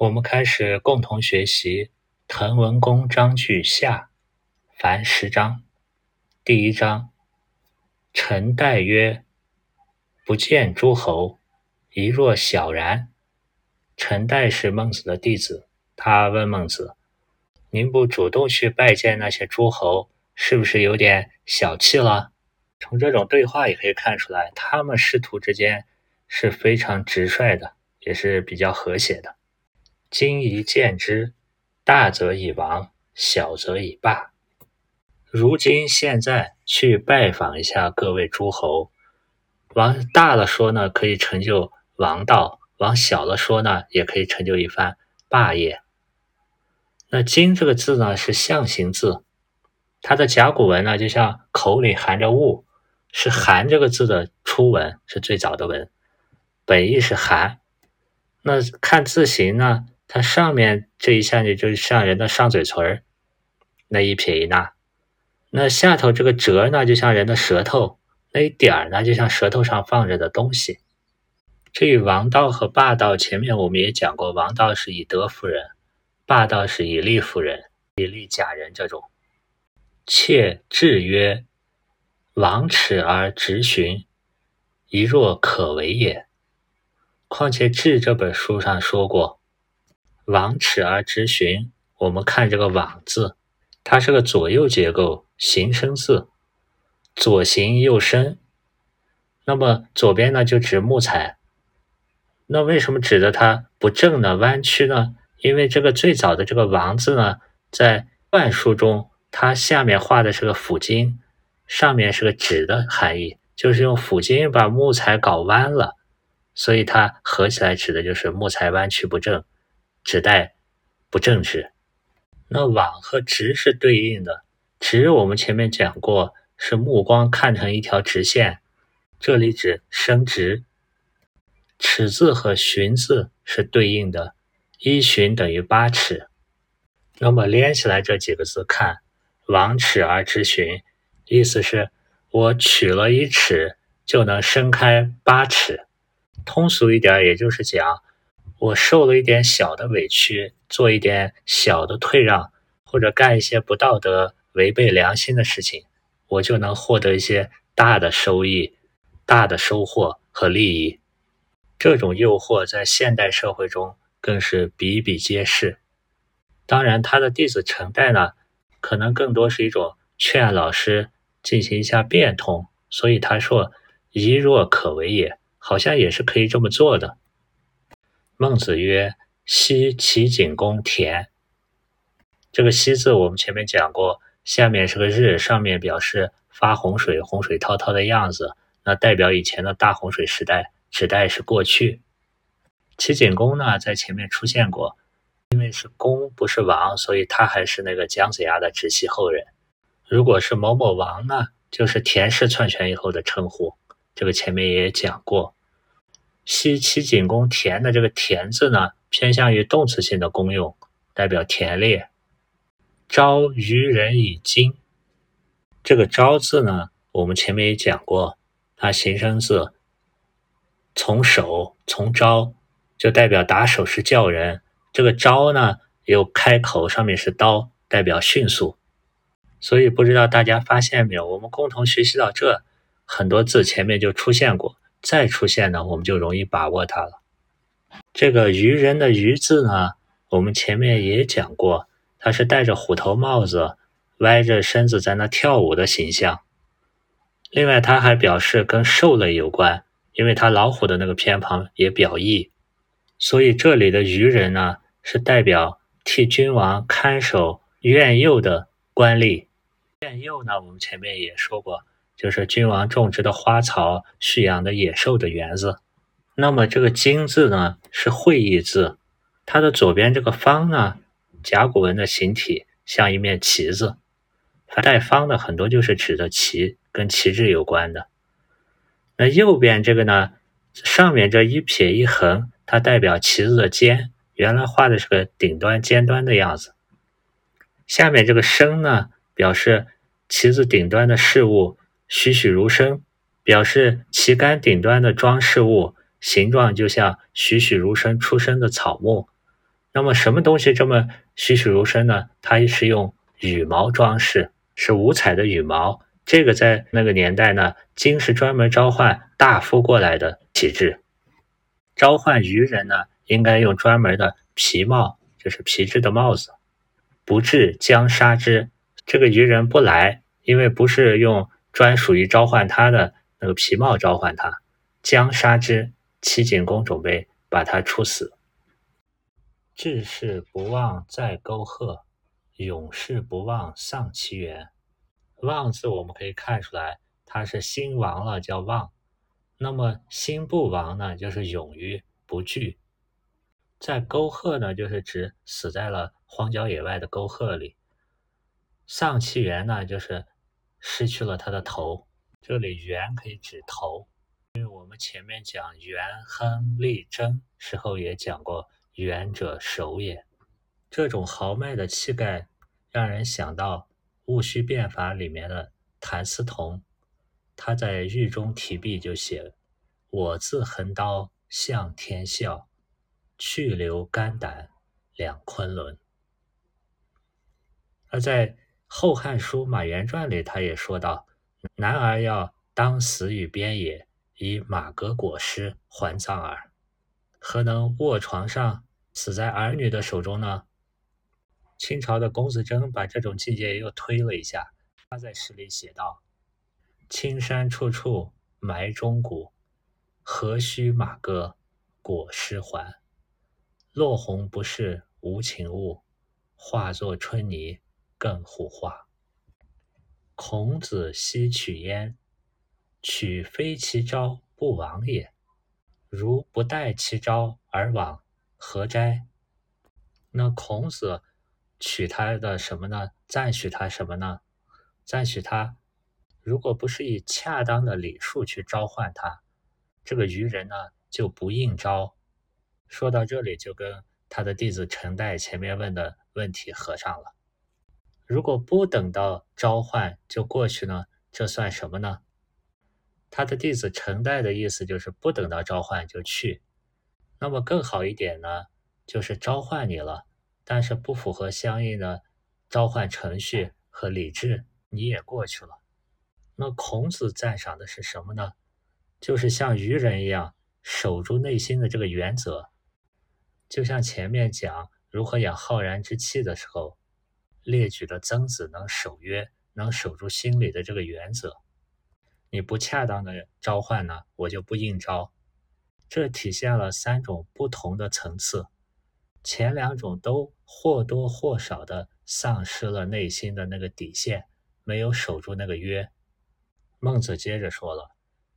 我们开始共同学习《滕文公章句下》凡十章。第一章：陈代曰：“不见诸侯，一若小然。”陈代是孟子的弟子，他问孟子：“您不主动去拜见那些诸侯，是不是有点小气了？”从这种对话也可以看出来，他们师徒之间是非常直率的，也是比较和谐的。今宜见之，大则以王，小则以霸。如今现在去拜访一下各位诸侯，往大了说呢，可以成就王道；往小了说呢，也可以成就一番霸业。那“今”这个字呢，是象形字，它的甲骨文呢，就像口里含着物，是“含”这个字的初文，是最早的文，本意是含。那看字形呢？它上面这一下呢，就像人的上嘴唇儿，那一撇一捺；那下头这个折呢，就像人的舌头，那一点儿呢，就像舌头上放着的东西。至于王道和霸道，前面我们也讲过，王道是以德服人，霸道是以利服人，以利假人这种。妾志曰：“王耻而直循，一若可为也。”况且《志》这本书上说过。往尺而直循，我们看这个“往”字，它是个左右结构形声字，左形右声。那么左边呢就指木材，那为什么指的它不正呢？弯曲呢？因为这个最早的这个“王”字呢，在篆书中，它下面画的是个斧斤，上面是个指的含义，就是用斧斤把木材搞弯了，所以它合起来指的就是木材弯曲不正。指代不正直，那往和直是对应的。直我们前面讲过，是目光看成一条直线，这里指伸直。尺字和寻字是对应的，一寻等于八尺。那么连起来这几个字看，往尺而直寻，意思是我取了一尺就能伸开八尺。通俗一点，也就是讲。我受了一点小的委屈，做一点小的退让，或者干一些不道德、违背良心的事情，我就能获得一些大的收益、大的收获和利益。这种诱惑在现代社会中更是比比皆是。当然，他的弟子程代呢，可能更多是一种劝老师进行一下变通，所以他说“一若可为也”，好像也是可以这么做的。孟子曰：“西齐景公田。”这个“西”字我们前面讲过，下面是个日，上面表示发洪水，洪水滔滔的样子，那代表以前的大洪水时代，指代是过去。齐景公呢，在前面出现过，因为是公不是王，所以他还是那个姜子牙的直系后人。如果是某某王呢，就是田氏篡权以后的称呼，这个前面也讲过。西齐景公田的这个“田”字呢，偏向于动词性的功用，代表田猎。招渔人以金，这个“招”字呢，我们前面也讲过，它形声字，从手从招，就代表打手势叫人。这个“招”呢，又开口，上面是刀，代表迅速。所以不知道大家发现没有，我们共同学习到这，很多字前面就出现过。再出现呢，我们就容易把握它了。这个愚人的“愚”字呢，我们前面也讲过，它是戴着虎头帽子、歪着身子在那跳舞的形象。另外，它还表示跟兽类有关，因为它老虎的那个偏旁也表意。所以这里的愚人呢，是代表替君王看守苑囿的官吏。苑囿呢，我们前面也说过。就是君王种植的花草、蓄养的野兽的园子。那么这个“金”字呢，是会意字，它的左边这个“方”呢，甲骨文的形体像一面旗子，带“方”的很多就是指的旗，跟旗帜有关的。那右边这个呢，上面这一撇一横，它代表旗子的尖，原来画的是个顶端、尖端的样子。下面这个“升”呢，表示旗子顶端的事物。栩栩如生，表示旗杆顶端的装饰物形状就像栩栩如生出生的草木，那么什么东西这么栩栩如生呢？它是用羽毛装饰，是五彩的羽毛。这个在那个年代呢，金是专门召唤大夫过来的旗帜。召唤愚人呢，应该用专门的皮帽，就是皮质的帽子。不至将杀之，这个愚人不来，因为不是用专属于召唤他的那个皮帽召唤他。将杀之，齐景公准备把他处死。志士不忘在沟壑，勇士不忘丧其源。忘字我们可以看出来，他是心亡了叫忘。那么心不亡呢，就是勇于不惧。在沟壑呢，就是指死在了荒郊野外的沟壑里。丧其源呢，就是失去了他的头。这里源可以指头，因为我们前面讲元亨利贞时候也讲过，元者守也。这种豪迈的气概，让人想到《戊戌变法》里面的谭嗣同。他在狱中提笔就写：“我自横刀向天笑，去留肝胆两昆仑。”而在《后汉书·马援传》里，他也说到：“男儿要当死于边野，以马革裹尸还葬耳。”何能卧床上死在儿女的手中呢？清朝的龚自珍把这种境界又推了一下，他在诗里写道。青山处处埋忠骨，何须马革裹尸还？落红不是无情物，化作春泥更护花。孔子昔取焉，取非其招不往也。如不待其招而往，何哉？那孔子取他的什么呢？赞许他什么呢？赞许他。如果不是以恰当的礼数去召唤他，这个愚人呢就不应招。说到这里，就跟他的弟子陈代前面问的问题合上了。如果不等到召唤就过去呢，这算什么呢？他的弟子陈代的意思就是不等到召唤就去。那么更好一点呢，就是召唤你了，但是不符合相应的召唤程序和礼制，你也过去了。那孔子赞赏的是什么呢？就是像愚人一样守住内心的这个原则，就像前面讲如何养浩然之气的时候，列举的曾子能守约，能守住心里的这个原则。你不恰当的召唤呢，我就不应召。这体现了三种不同的层次，前两种都或多或少的丧失了内心的那个底线，没有守住那个约。孟子接着说了：“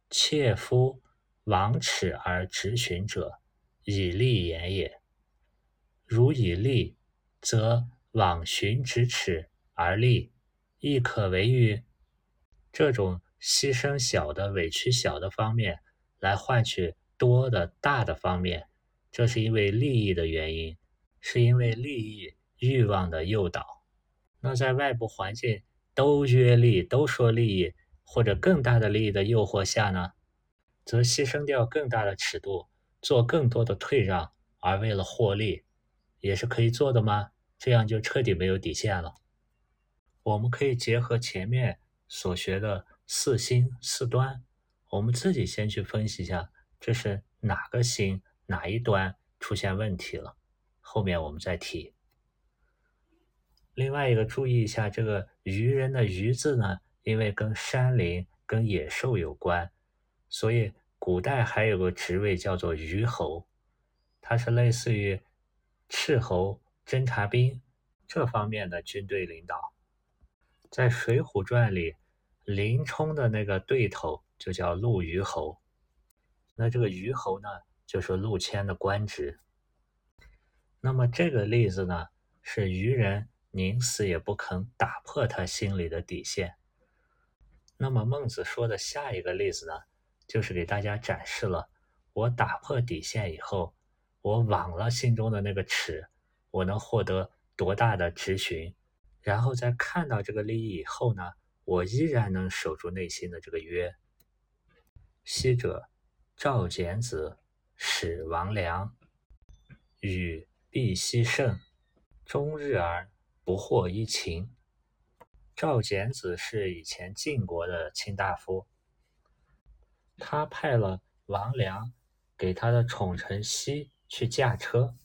切夫亡耻而直寻者，以利言也。如以利，则往寻咫尺而利，亦可为与？这种牺牲小的、委屈小的方面，来换取多的、大的方面，这是因为利益的原因，是因为利益欲望的诱导。那在外部环境都约利，都说利益。”或者更大的利益的诱惑下呢，则牺牲掉更大的尺度，做更多的退让，而为了获利，也是可以做的吗？这样就彻底没有底线了。我们可以结合前面所学的四心四端，我们自己先去分析一下，这是哪个心哪一端出现问题了，后面我们再提。另外一个注意一下，这个愚人的愚字呢？因为跟山林、跟野兽有关，所以古代还有个职位叫做虞侯，它是类似于斥候、侦察兵这方面的军队领导。在《水浒传》里，林冲的那个对头就叫陆虞侯，那这个虞侯呢，就是陆谦的官职。那么这个例子呢，是虞人宁死也不肯打破他心里的底线。那么孟子说的下一个例子呢，就是给大家展示了我打破底线以后，我忘了心中的那个尺，我能获得多大的直询，然后在看到这个利益以后呢，我依然能守住内心的这个约。昔者赵简子使王良与必奚胜，终日而不获一秦。赵简子是以前晋国的卿大夫，他派了王良给他的宠臣奚去驾车。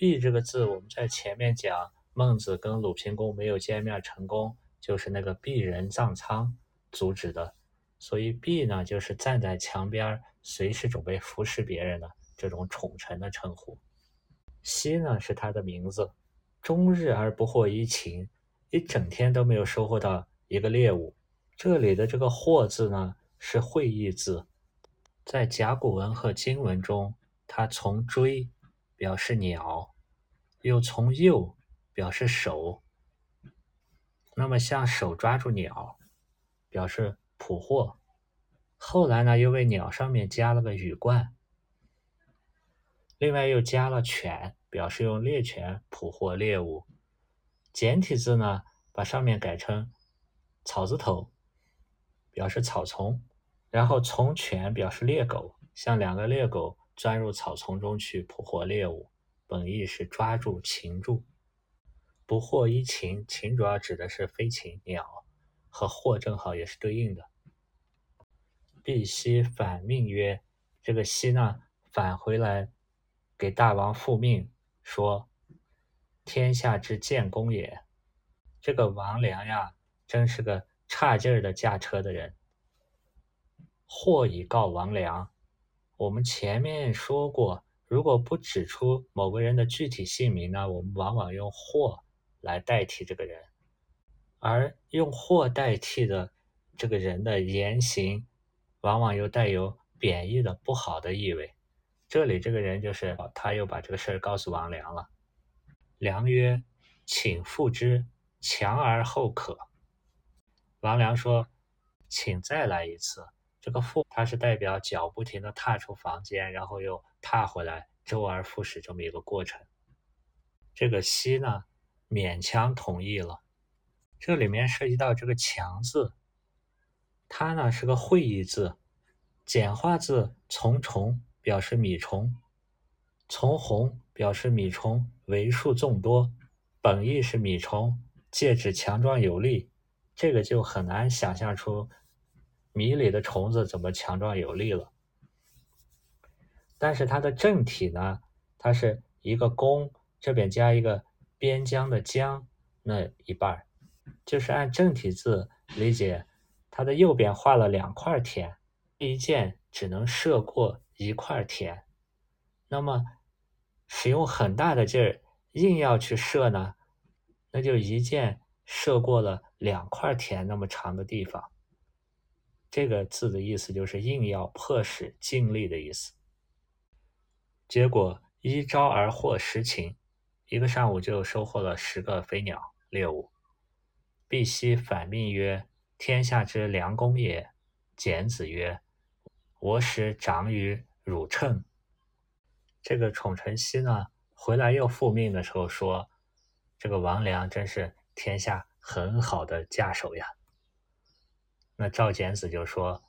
避这个字，我们在前面讲孟子跟鲁平公没有见面成功，就是那个避人藏仓阻止的。所以避呢，就是站在墙边，随时准备服侍别人的这种宠臣的称呼。奚呢，是他的名字。终日而不获一禽，一整天都没有收获到一个猎物。这里的这个“获”字呢，是会意字，在甲骨文和金文中，它从追表示鸟，又从右表示手。那么像手抓住鸟，表示。捕获，后来呢，又为鸟上面加了个羽冠，另外又加了犬，表示用猎犬捕获猎物。简体字呢，把上面改成草字头，表示草丛。然后从犬表示猎狗，像两个猎狗钻入草丛中去捕获猎物，本意是抓住擒住。不获一禽，禽主要指的是飞禽鸟，和获正好也是对应的。必奚反命曰：“这个奚呢，返回来给大王复命，说天下之建功也。这个王良呀，真是个差劲儿的驾车的人。或已告王良。我们前面说过，如果不指出某个人的具体姓名呢，我们往往用或来代替这个人，而用或代替的这个人的言行。”往往又带有贬义的不好的意味。这里这个人就是他，又把这个事儿告诉王良了。良曰：“请复之，强而后可。”王良说：“请再来一次。”这个“复”它是代表脚不停的踏出房间，然后又踏回来，周而复始这么一个过程。这个“西”呢，勉强同意了。这里面涉及到这个“强”字。它呢是个会意字，简化字从虫表示米虫，从红表示米虫为数众多，本意是米虫，借指强壮有力。这个就很难想象出米里的虫子怎么强壮有力了。但是它的正体呢，它是一个弓，这边加一个边疆的疆那一半就是按正体字理解。它的右边画了两块田，一箭只能射过一块田。那么使用很大的劲儿硬要去射呢，那就一箭射过了两块田那么长的地方。这个字的意思就是硬要迫使尽力的意思。结果一朝而获十禽，一个上午就收获了十个飞鸟猎物。必奚反命曰。天下之良公也。简子曰：“我使长于汝称。”这个宠臣奚呢，回来又复命的时候说：“这个王良真是天下很好的驾手呀。”那赵简子就说：“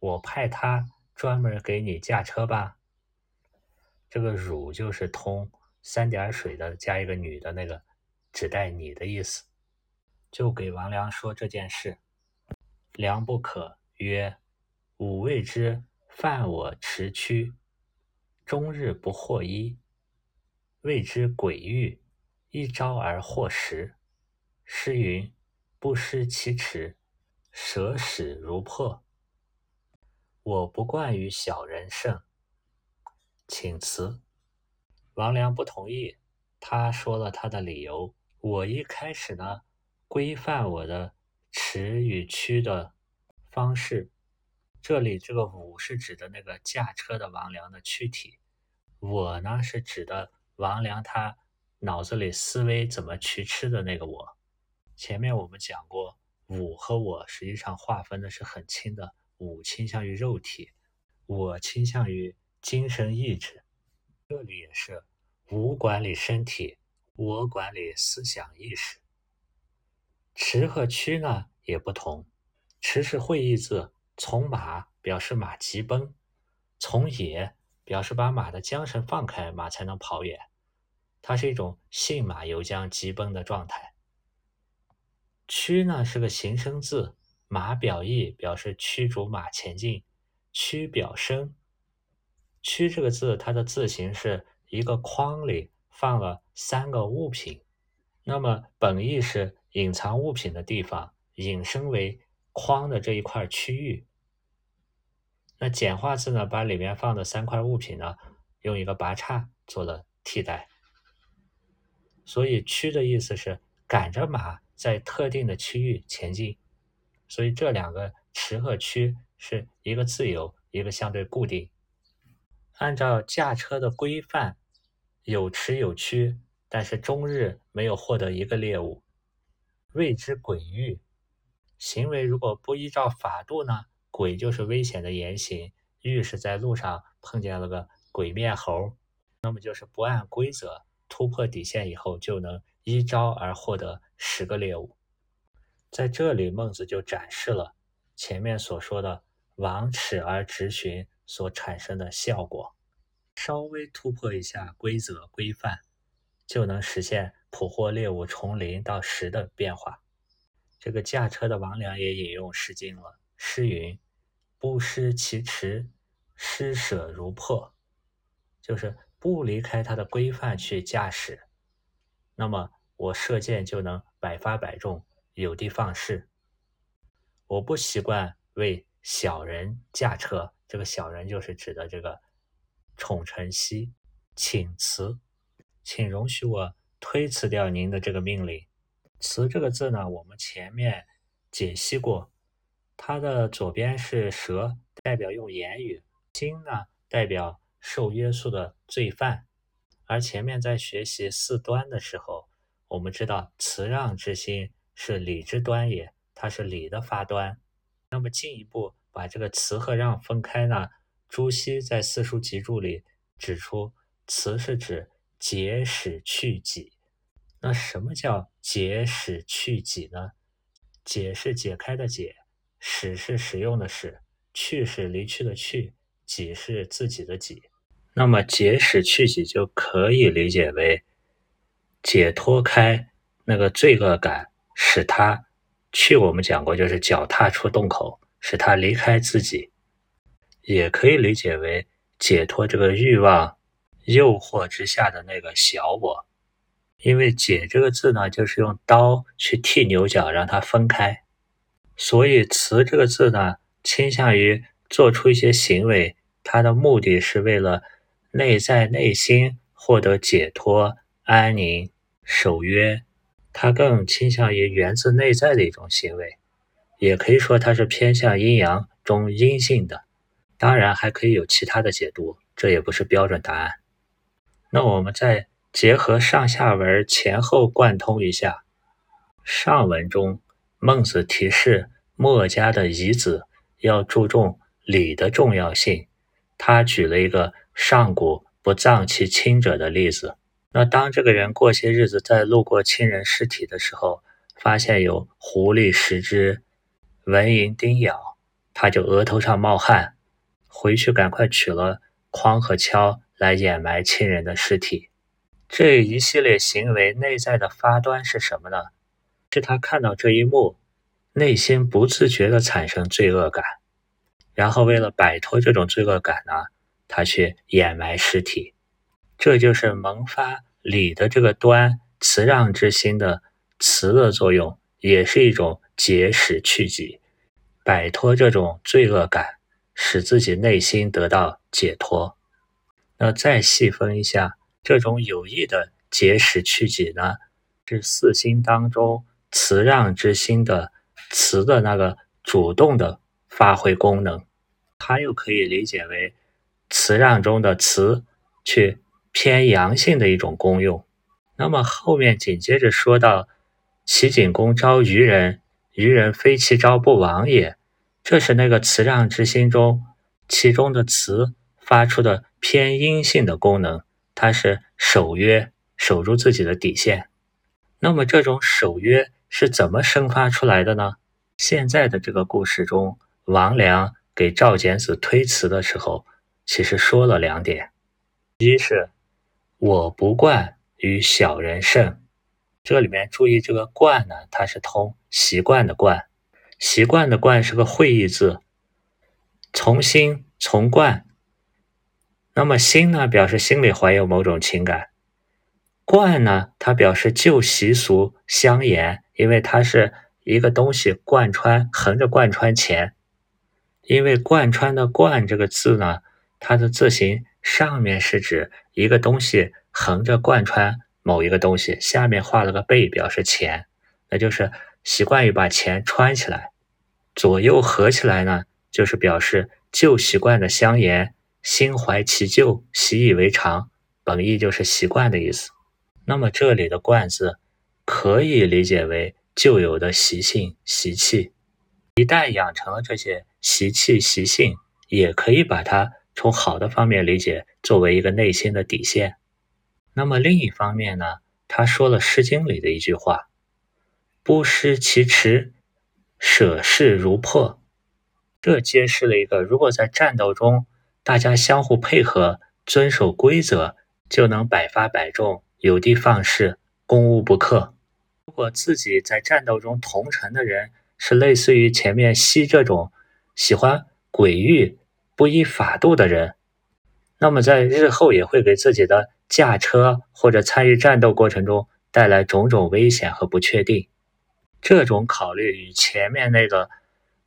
我派他专门给你驾车吧。”这个“汝”就是通三点水的，加一个女的那个，指代你的意思，就给王良说这件事。良不可曰：“吾谓之犯我持躯，终日不获衣，谓之诡欲，一朝而获食。诗云：不失其齿，舍使如破。我不惯于小人胜，请辞。”王良不同意，他说了他的理由：“我一开始呢，规范我的。”持与屈的方式，这里这个“五”是指的那个驾车的王良的躯体，“我”呢是指的王良他脑子里思维怎么去吃的那个“我”。前面我们讲过，“五”和“我”实际上划分的是很清的，“五”倾向于肉体，“我”倾向于精神意志。这里也是“五”管理身体，“我”管理思想意识。驰和驱呢也不同，驰是会意字，从马表示马急奔，从野表示把马的缰绳放开，马才能跑远。它是一种信马由缰、急奔的状态。驱呢是个形声字，马表意表示驱逐马前进。驱表声，驱这个字，它的字形是一个框里放了三个物品，那么本意是隐藏物品的地方，引申为框的这一块区域。那简化字呢，把里面放的三块物品呢，用一个拔叉做了替代。所以驱的意思是赶着马在特定的区域前进，所以这两个驰和驱是一个自由，一个相对固定。按照驾车的规范，有驰有驱，但是终日没有获得一个猎物，谓之鬼域。行为如果不依照法度呢，鬼就是危险的言行，遇是在路上碰见了个鬼面猴，那么就是不按规则。突破底线以后，就能一招而获得十个猎物。在这里，孟子就展示了前面所说的“王尺而直寻”所产生的效果。稍微突破一下规则规范，就能实现捕获猎物从零到十的变化。这个驾车的王良也引用《诗经》了，诗云：“不失其驰，施舍如破。”就是。不离开它的规范去驾驶，那么我射箭就能百发百中，有的放矢。我不习惯为小人驾车，这个小人就是指的这个宠臣兮，请辞，请容许我推辞掉您的这个命令。辞这个字呢，我们前面解析过，它的左边是蛇，代表用言语；心呢，代表。受约束的罪犯，而前面在学习四端的时候，我们知道辞让之心是礼之端也，它是礼的发端。那么进一步把这个辞和让分开呢？朱熹在《四书集注》里指出，辞是指解使去己。那什么叫解使去己呢？解是解开的解，使是使用的使，去是离去的去，己是自己的己。那么解使去己就可以理解为解脱开那个罪恶感，使他去。我们讲过，就是脚踏出洞口，使他离开自己。也可以理解为解脱这个欲望诱惑之下的那个小我。因为解这个字呢，就是用刀去剃牛角，让它分开。所以辞这个字呢，倾向于做出一些行为，它的目的是为了。内在内心获得解脱、安宁、守约，它更倾向于源自内在的一种行为，也可以说它是偏向阴阳中阴性的。当然，还可以有其他的解读，这也不是标准答案。那我们再结合上下文前后贯通一下，上文中孟子提示墨家的遗子要注重礼的重要性，他举了一个。上古不葬其亲者的例子，那当这个人过些日子在路过亲人尸体的时候，发现有狐狸食之，蚊蝇叮咬，他就额头上冒汗，回去赶快取了筐和锹来掩埋亲人的尸体。这一系列行为内在的发端是什么呢？是他看到这一幕，内心不自觉地产生罪恶感，然后为了摆脱这种罪恶感呢？他去掩埋尸体，这就是萌发礼的这个端辞让之心的辞的作用，也是一种解使去己，摆脱这种罪恶感，使自己内心得到解脱。那再细分一下，这种有意的解使去己呢，是四心当中辞让之心的辞的那个主动的发挥功能，它又可以理解为。辞让中的辞，去偏阳性的一种功用。那么后面紧接着说到，齐景公招愚人，愚人非其招不亡也。这是那个辞让之心中，其中的辞发出的偏阴性的功能，它是守约，守住自己的底线。那么这种守约是怎么生发出来的呢？现在的这个故事中，王良给赵简子推辞的时候。其实说了两点，一是我不惯与小人胜。这里面注意这个惯呢，它是通习惯的惯，习惯的惯是个会意字，从心从惯。那么心呢，表示心里怀有某种情感；惯呢，它表示旧习俗相沿，因为它是一个东西贯穿，横着贯穿前。因为贯穿的贯这个字呢，它的字形上面是指一个东西横着贯穿。某一个东西下面画了个贝，表示钱，那就是习惯于把钱穿起来，左右合起来呢，就是表示旧习惯的相沿，心怀其旧，习以为常，本意就是习惯的意思。那么这里的“惯”字可以理解为旧有的习性、习气，一旦养成了这些习气、习性，也可以把它从好的方面理解，作为一个内心的底线。那么另一方面呢，他说了《诗经》里的一句话：“不失其持，舍势如破。”这揭示了一个，如果在战斗中大家相互配合、遵守规则，就能百发百中，有的放矢，攻无不克。如果自己在战斗中同城的人是类似于前面西这种喜欢诡域、不依法度的人，那么在日后也会给自己的。驾车或者参与战斗过程中带来种种危险和不确定，这种考虑与前面那个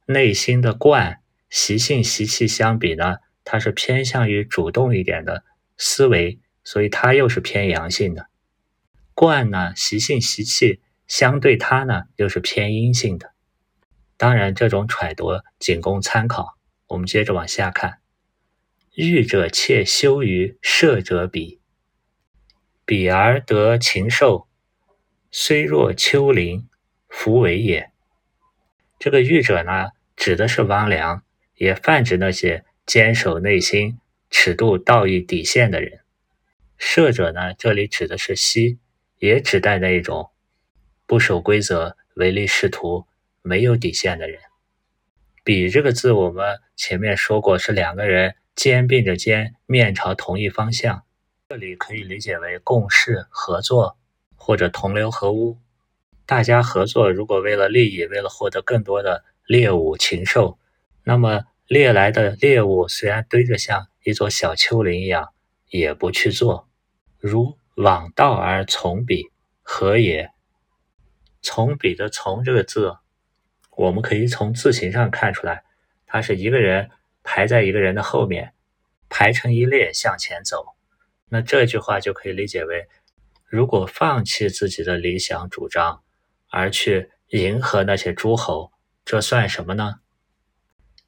内心的惯习性习气相比呢，它是偏向于主动一点的思维，所以它又是偏阳性的。惯呢习性习气相对它呢又是偏阴性的。当然，这种揣度仅供参考。我们接着往下看，欲者窃羞于射者比。比而得禽兽，虽若丘陵，弗为也。这个欲者呢，指的是王良，也泛指那些坚守内心尺度道义底线的人。射者呢，这里指的是西，也指代那一种不守规则、唯利是图、没有底线的人。比这个字，我们前面说过，是两个人肩并着肩，面朝同一方向。这里可以理解为共事、合作或者同流合污。大家合作，如果为了利益，为了获得更多的猎物、禽兽，那么猎来的猎物虽然堆着像一座小丘陵一样，也不去做。如往道而从彼，何也？从彼的从这个字，我们可以从字形上看出来，它是一个人排在一个人的后面，排成一列向前走。那这句话就可以理解为：如果放弃自己的理想主张，而去迎合那些诸侯，这算什么呢？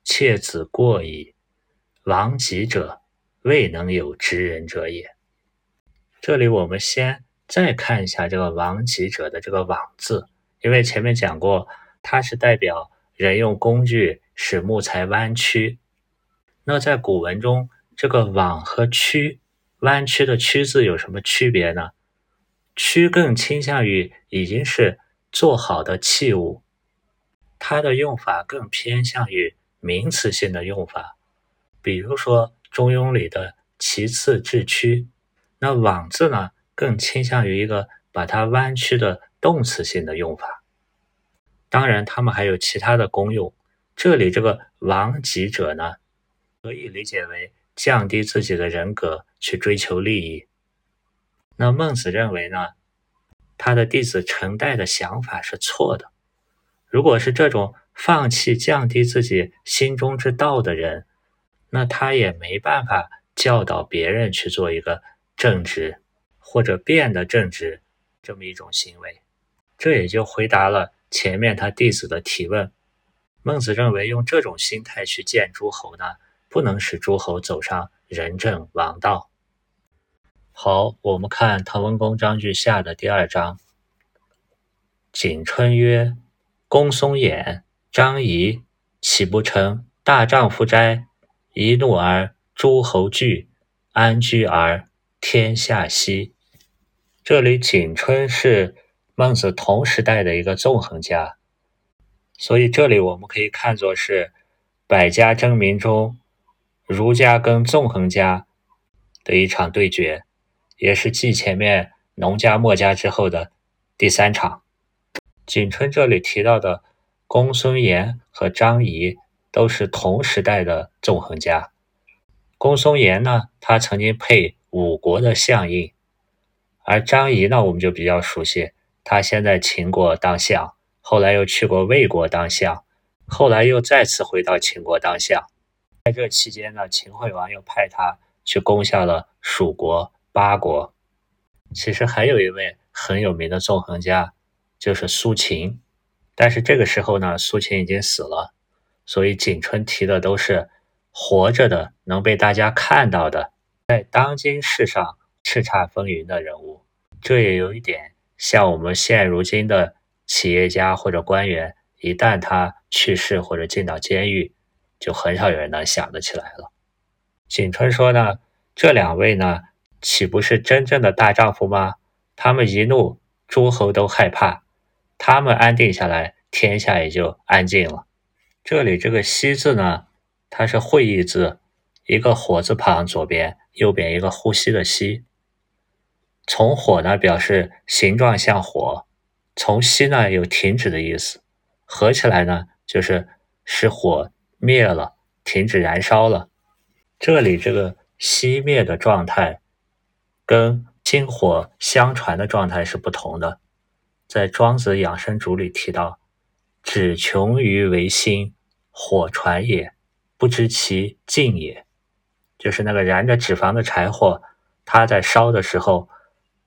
妾子过矣，亡己者未能有知人者也。这里我们先再看一下这个“亡己者”的这个“亡”字，因为前面讲过，它是代表人用工具使木材弯曲。那在古文中，这个“枉”和“曲”。弯曲的“曲”字有什么区别呢？“曲”更倾向于已经是做好的器物，它的用法更偏向于名词性的用法。比如说《中庸》里的“其次至曲”，那“枉”字呢，更倾向于一个把它弯曲的动词性的用法。当然，它们还有其他的功用。这里这个“亡己者”呢，可以理解为。降低自己的人格去追求利益，那孟子认为呢？他的弟子陈代的想法是错的。如果是这种放弃、降低自己心中之道的人，那他也没办法教导别人去做一个正直或者变得正直这么一种行为。这也就回答了前面他弟子的提问。孟子认为用这种心态去见诸侯呢？不能使诸侯走上仁政王道。好，我们看《滕文公章句下》的第二章。景春曰：“公松衍、张仪，岂不成大丈夫哉？一怒而诸侯惧，安居而天下息。”这里景春是孟子同时代的一个纵横家，所以这里我们可以看作是百家争鸣中。儒家跟纵横家的一场对决，也是继前面农家墨家之后的第三场。景春这里提到的公孙衍和张仪都是同时代的纵横家。公孙衍呢，他曾经配五国的相印，而张仪呢，我们就比较熟悉，他先在秦国当相，后来又去过魏国当相，后来又再次回到秦国当相。在这期间呢，秦惠王又派他去攻下了蜀国、八国。其实还有一位很有名的纵横家，就是苏秦，但是这个时候呢，苏秦已经死了，所以景春提的都是。活着的能被大家看到的，在当今世上叱咤风云的人物，这也有一点像我们现如今的企业家或者官员，一旦他去世或者进到监狱，就很少有人能想得起来了。景春说呢，这两位呢，岂不是真正的大丈夫吗？他们一怒，诸侯都害怕；他们安定下来，天下也就安静了。这里这个“西”字呢？它是会意字，一个火字旁，左边、右边一个呼吸的吸。从火呢表示形状像火，从吸呢有停止的意思，合起来呢就是使火灭了，停止燃烧了。这里这个熄灭的状态，跟薪火相传的状态是不同的。在《庄子养生主》里提到：“只穷于为心，火传也。”不知其尽也，就是那个燃着脂肪的柴火，它在烧的时候，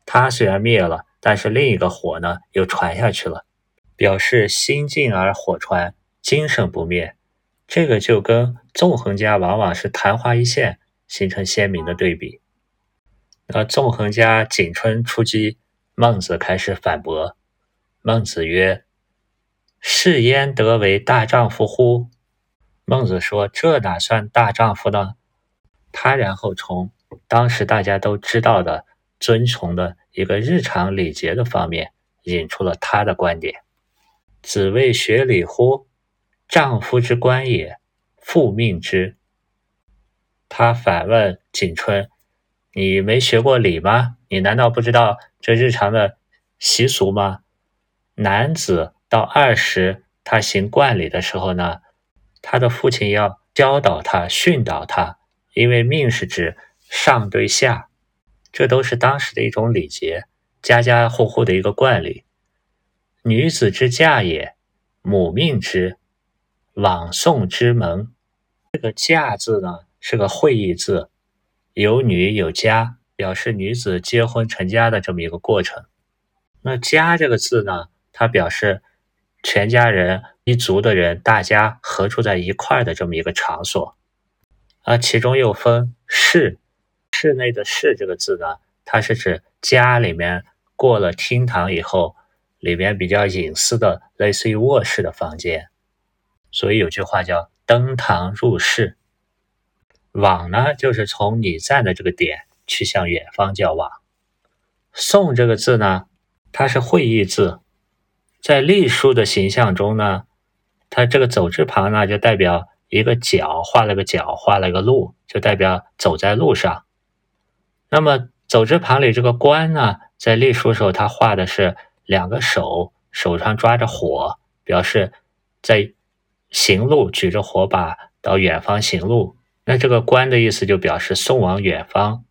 它虽然灭了，但是另一个火呢又传下去了，表示心静而火传，精神不灭。这个就跟纵横家往往是昙花一现，形成鲜明的对比。那纵横家景春出击，孟子开始反驳。孟子曰：“是焉得为大丈夫乎？”孟子说：“这哪算大丈夫呢？”他然后从当时大家都知道的遵从的一个日常礼节的方面引出了他的观点：“子谓学礼乎？丈夫之官也，父命之。”他反问景春：“你没学过礼吗？你难道不知道这日常的习俗吗？男子到二十，他行冠礼的时候呢？”他的父亲要教导他、训导他，因为命是指上对下，这都是当时的一种礼节，家家户户的一个惯例。女子之嫁也，母命之，往送之门。这个“嫁”字呢，是个会意字，有女有家，表示女子结婚成家的这么一个过程。那“家”这个字呢，它表示全家人。一族的人，大家合住在一块的这么一个场所，啊，其中又分室，室内的“室”这个字呢，它是指家里面过了厅堂以后，里面比较隐私的，类似于卧室的房间。所以有句话叫“登堂入室”。往呢，就是从你站的这个点去向远方叫往。送这个字呢，它是会意字，在隶书的形象中呢。它这个走之旁呢，就代表一个脚，画了个脚，画了个路，就代表走在路上。那么走之旁里这个官呢，在隶书时候，他画的是两个手，手上抓着火，表示在行路，举着火把到远方行路。那这个官的意思就表示送往远方。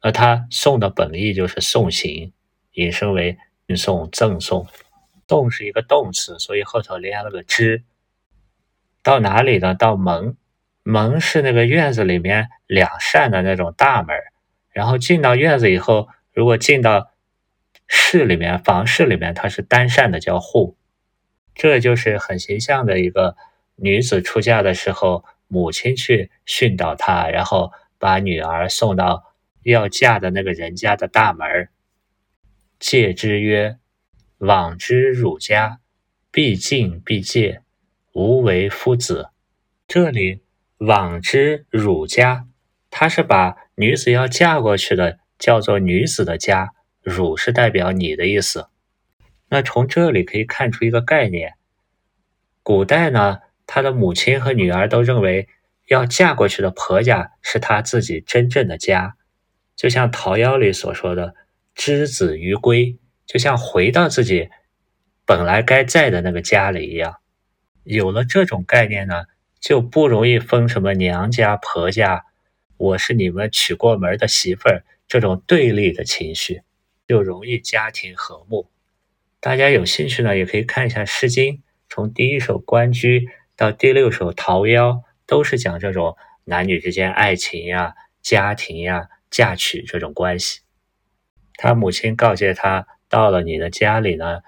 而他送的本意就是送行，引申为运送、赠送。送是一个动词，所以后头连了个之。到哪里呢？到门，门是那个院子里面两扇的那种大门。然后进到院子以后，如果进到室里面、房室里面，它是单扇的，叫户。这就是很形象的一个女子出嫁的时候，母亲去训导她，然后把女儿送到要嫁的那个人家的大门。戒之曰。往之汝家，必敬必戒，无为夫子。这里往之汝家，他是把女子要嫁过去的叫做女子的家，汝是代表你的意思。那从这里可以看出一个概念：古代呢，他的母亲和女儿都认为要嫁过去的婆家是他自己真正的家，就像《桃夭》里所说的：“之子于归，就像回到自己本来该在的那个家里一样。有了这种概念呢，就不容易分什么娘家婆家，我是你们娶过门的媳妇儿这种对立的情绪，就容易家庭和睦。大家有兴趣呢，也可以看一下《诗经》，从第一首《关雎》到第六首《桃夭》，都是讲这种男女之间爱情呀、家庭呀、嫁娶这种关系。他母亲告诫他，到了你的家里呢，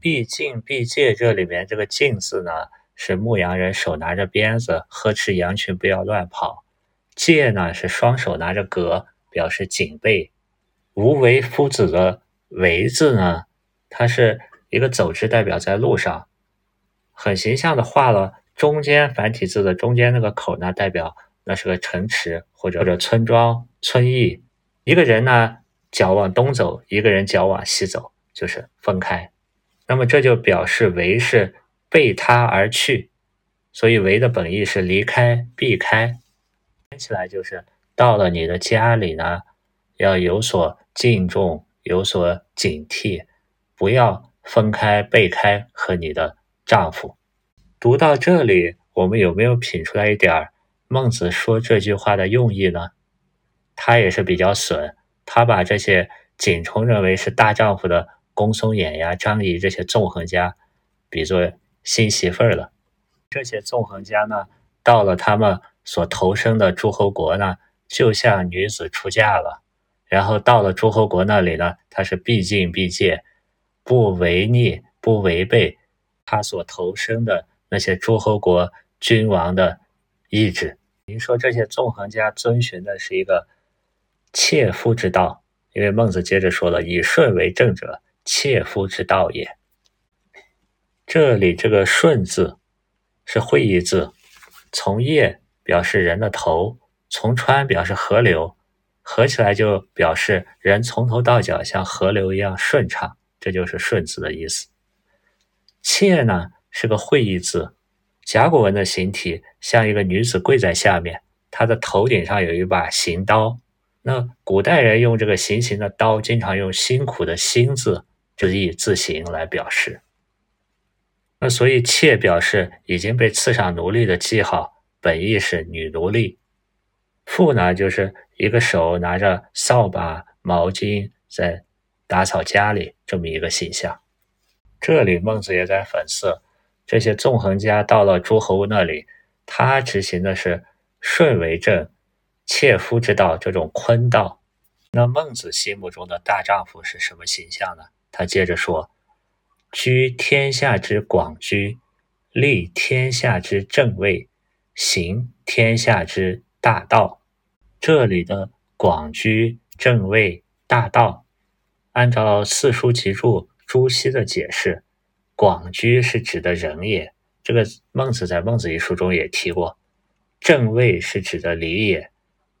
必敬必戒。这里面这个“敬”字呢，是牧羊人手拿着鞭子呵斥羊群不要乱跑；“戒”呢，是双手拿着戈，表示警备。无为夫子的“为”字呢，它是一个走之，代表在路上，很形象的画了中间繁体字的中间那个口呢，代表那是个城池或者或者村庄村邑。一个人呢。脚往东走，一个人脚往西走，就是分开。那么这就表示为是背他而去，所以为的本意是离开、避开。听起来就是到了你的家里呢，要有所敬重，有所警惕，不要分开、背开和你的丈夫。读到这里，我们有没有品出来一点孟子说这句话的用意呢？他也是比较损。他把这些仅充认为是大丈夫的公孙衍呀、张仪这些纵横家，比作新媳妇儿了。这些纵横家呢，到了他们所投生的诸侯国呢，就像女子出嫁了。然后到了诸侯国那里呢，他是必敬必戒，不违逆、不违背他所投生的那些诸侯国君王的意志。您说这些纵横家遵循的是一个？切夫之道，因为孟子接着说了：“以顺为正者，切夫之道也。”这里这个“顺”字是会意字，从叶表示人的头，从川表示河流，合起来就表示人从头到脚像河流一样顺畅，这就是“顺”字的意思。妾呢是个会意字，甲骨文的形体像一个女子跪在下面，她的头顶上有一把行刀。那古代人用这个行刑的刀，经常用辛苦的辛字，就以字形来表示。那所以妾表示已经被刺上奴隶的记号，本意是女奴隶。妇呢，就是一个手拿着扫把、毛巾在打扫家里这么一个形象。这里孟子也在讽刺这些纵横家，到了诸侯那里，他执行的是顺为政。切夫之道，这种坤道，那孟子心目中的大丈夫是什么形象呢？他接着说：“居天下之广居，立天下之正位，行天下之大道。”这里的广居、正位、大道，按照四书集注朱熹的解释，广居是指的人也。这个孟子在《孟子》一书中也提过，正位是指的礼也。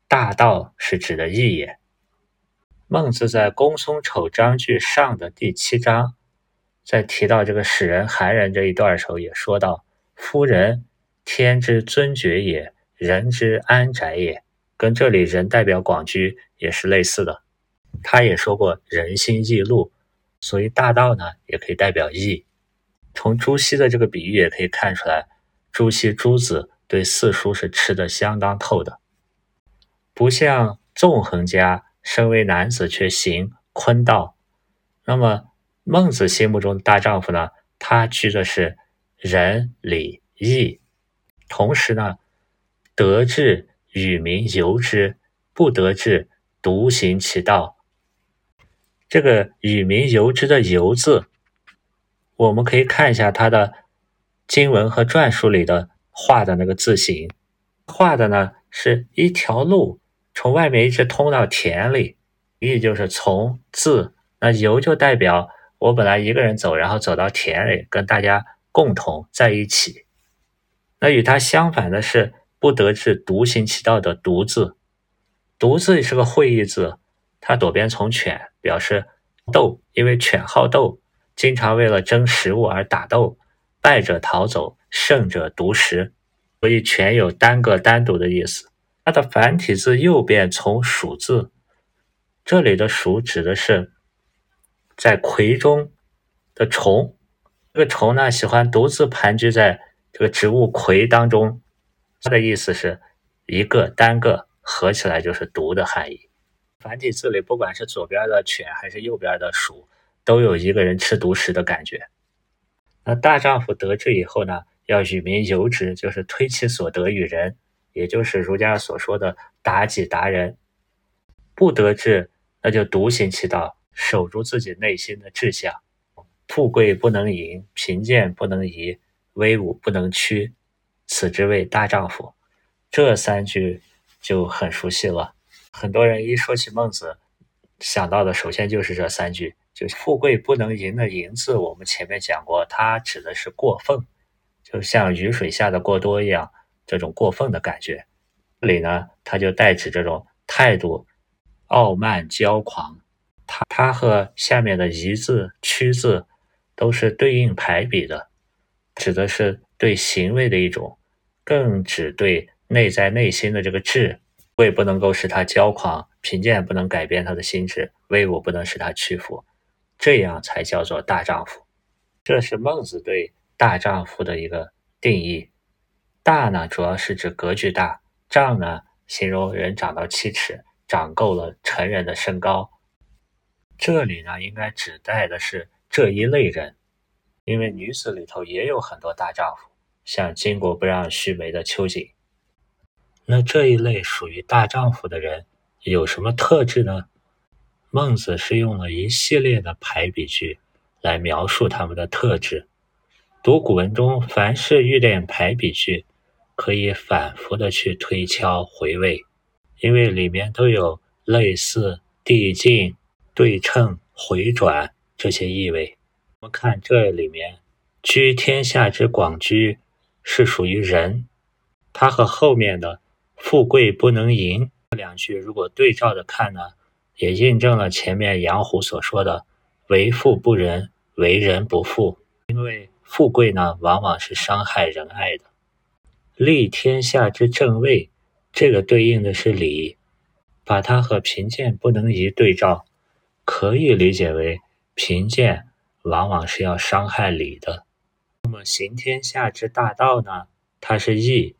大道是指的义也。孟子在《公孙丑章句上》的第七章，在提到这个使人寒人这一段的时候，也说到：“夫人，天之尊爵也，人之安宅也。”跟这里人代表广居也是类似的。他也说过“人心易路”，所以大道呢也可以代表义。从朱熹的这个比喻也可以看出来，朱熹朱子对四书是吃的相当透的。不像纵横家，身为男子却行坤道。那么孟子心目中的大丈夫呢？他居的是仁礼义，同时呢，得志与民由之，不得志独行其道。这个与民由之的由字，我们可以看一下他的经文和篆书里的画的那个字形，画的呢是一条路。从外面一直通到田里，意就是从自那由就代表我本来一个人走，然后走到田里跟大家共同在一起。那与它相反的是不得志独行其道的独字，独字是个会意字，它左边从犬，表示斗，因为犬好斗，经常为了争食物而打斗，败者逃走，胜者独食，所以犬有单个单独的意思。它的繁体字右边从“鼠”字，这里的“鼠”指的是在葵中的虫。这个虫呢，喜欢独自盘踞在这个植物葵当中。它的意思是一个单个合起来就是毒的含义。繁体字里，不管是左边的犬还是右边的鼠，都有一个人吃独食的感觉。那大丈夫得志以后呢，要与民有之，就是推其所得与人，也就是儒家所说的达己达人。不得志，那就独行其道，守住自己内心的志向。富贵不能淫，贫贱不能移，威武不能屈，此之谓大丈夫。这三句就很熟悉了。很多人一说起孟子，想到的首先就是这三句。就富贵不能淫的“淫”字，我们前面讲过，它指的是过分，就像雨水下的过多一样，这种过分的感觉。这里呢，它就代指这种态度傲慢骄狂。它它和下面的“夷”字、“屈”字都是对应排比的，指的是对行为的一种，更指对内在内心的这个志。贵不能够使他骄狂，贫贱不能改变他的心智，威武不能使他屈服。这样才叫做大丈夫，这是孟子对大丈夫的一个定义。大呢，主要是指格局大；丈呢，形容人长到七尺，长够了成人的身高。这里呢，应该指代的是这一类人，因为女子里头也有很多大丈夫，像巾帼不让须眉的秋瑾。那这一类属于大丈夫的人有什么特质呢？孟子是用了一系列的排比句来描述他们的特质。读古文中，凡是遇见排比句，可以反复的去推敲回味，因为里面都有类似、递进、对称、回转这些意味。我们看这里面，“居天下之广居”是属于人，它和后面的“富贵不能淫”这两句如果对照着看呢？也印证了前面杨虎所说的“为富不仁，为人不富”。因为富贵呢，往往是伤害仁爱的。立天下之正位，这个对应的是礼，把它和贫贱不能移对照，可以理解为贫贱往往是要伤害礼的。那么行天下之大道呢？它是义，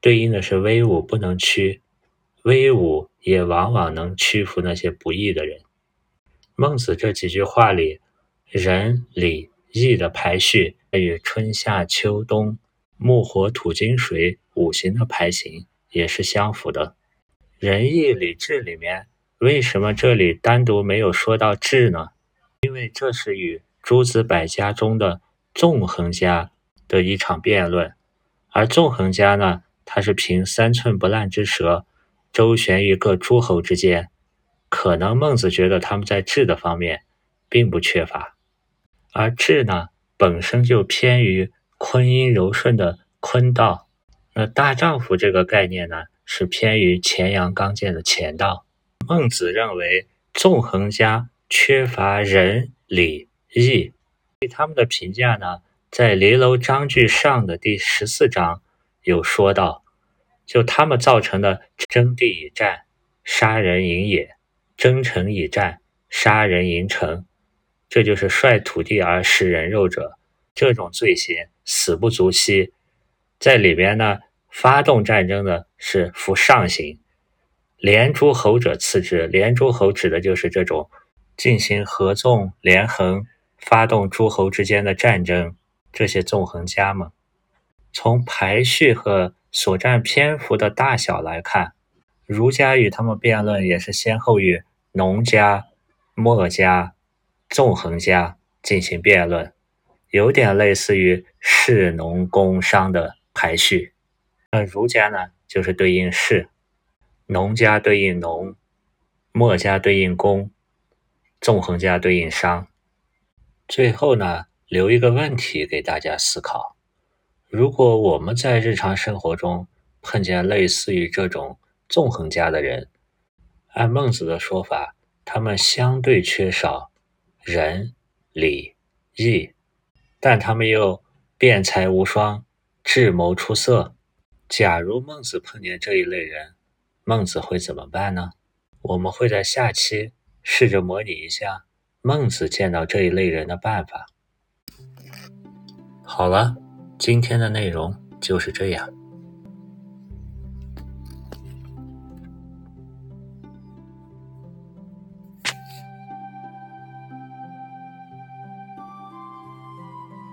对应的是威武不能屈，威武。也往往能屈服那些不义的人。孟子这几句话里，仁、礼、义的排序与春夏秋冬、木、火、土、金、水五行的排行也是相符的。仁、义、礼、智里面，为什么这里单独没有说到智呢？因为这是与诸子百家中的纵横家的一场辩论，而纵横家呢，他是凭三寸不烂之舌。周旋于各诸侯之间，可能孟子觉得他们在智的方面并不缺乏，而智呢本身就偏于坤阴柔顺的坤道。那大丈夫这个概念呢是偏于乾阳刚健的乾道。孟子认为纵横家缺乏仁礼义，对他们的评价呢，在《离楼章句上》的第十四章有说到。就他们造成的争地以战，杀人营也；争城以战，杀人营城。这就是率土地而食人肉者，这种罪行死不足惜。在里边呢，发动战争的是服上刑，连诸侯者次之。连诸侯指的就是这种进行合纵连横、发动诸侯之间的战争，这些纵横家们，从排序和。所占篇幅的大小来看，儒家与他们辩论也是先后与农家、墨家、纵横家进行辩论，有点类似于士农工商的排序。那儒家呢，就是对应士，农家对应农，墨家对应工，纵横家对应商。最后呢，留一个问题给大家思考。如果我们在日常生活中碰见类似于这种纵横家的人，按孟子的说法，他们相对缺少仁、礼、义，但他们又辩才无双、智谋出色。假如孟子碰见这一类人，孟子会怎么办呢？我们会在下期试着模拟一下孟子见到这一类人的办法。好了，今天的内容就是这样。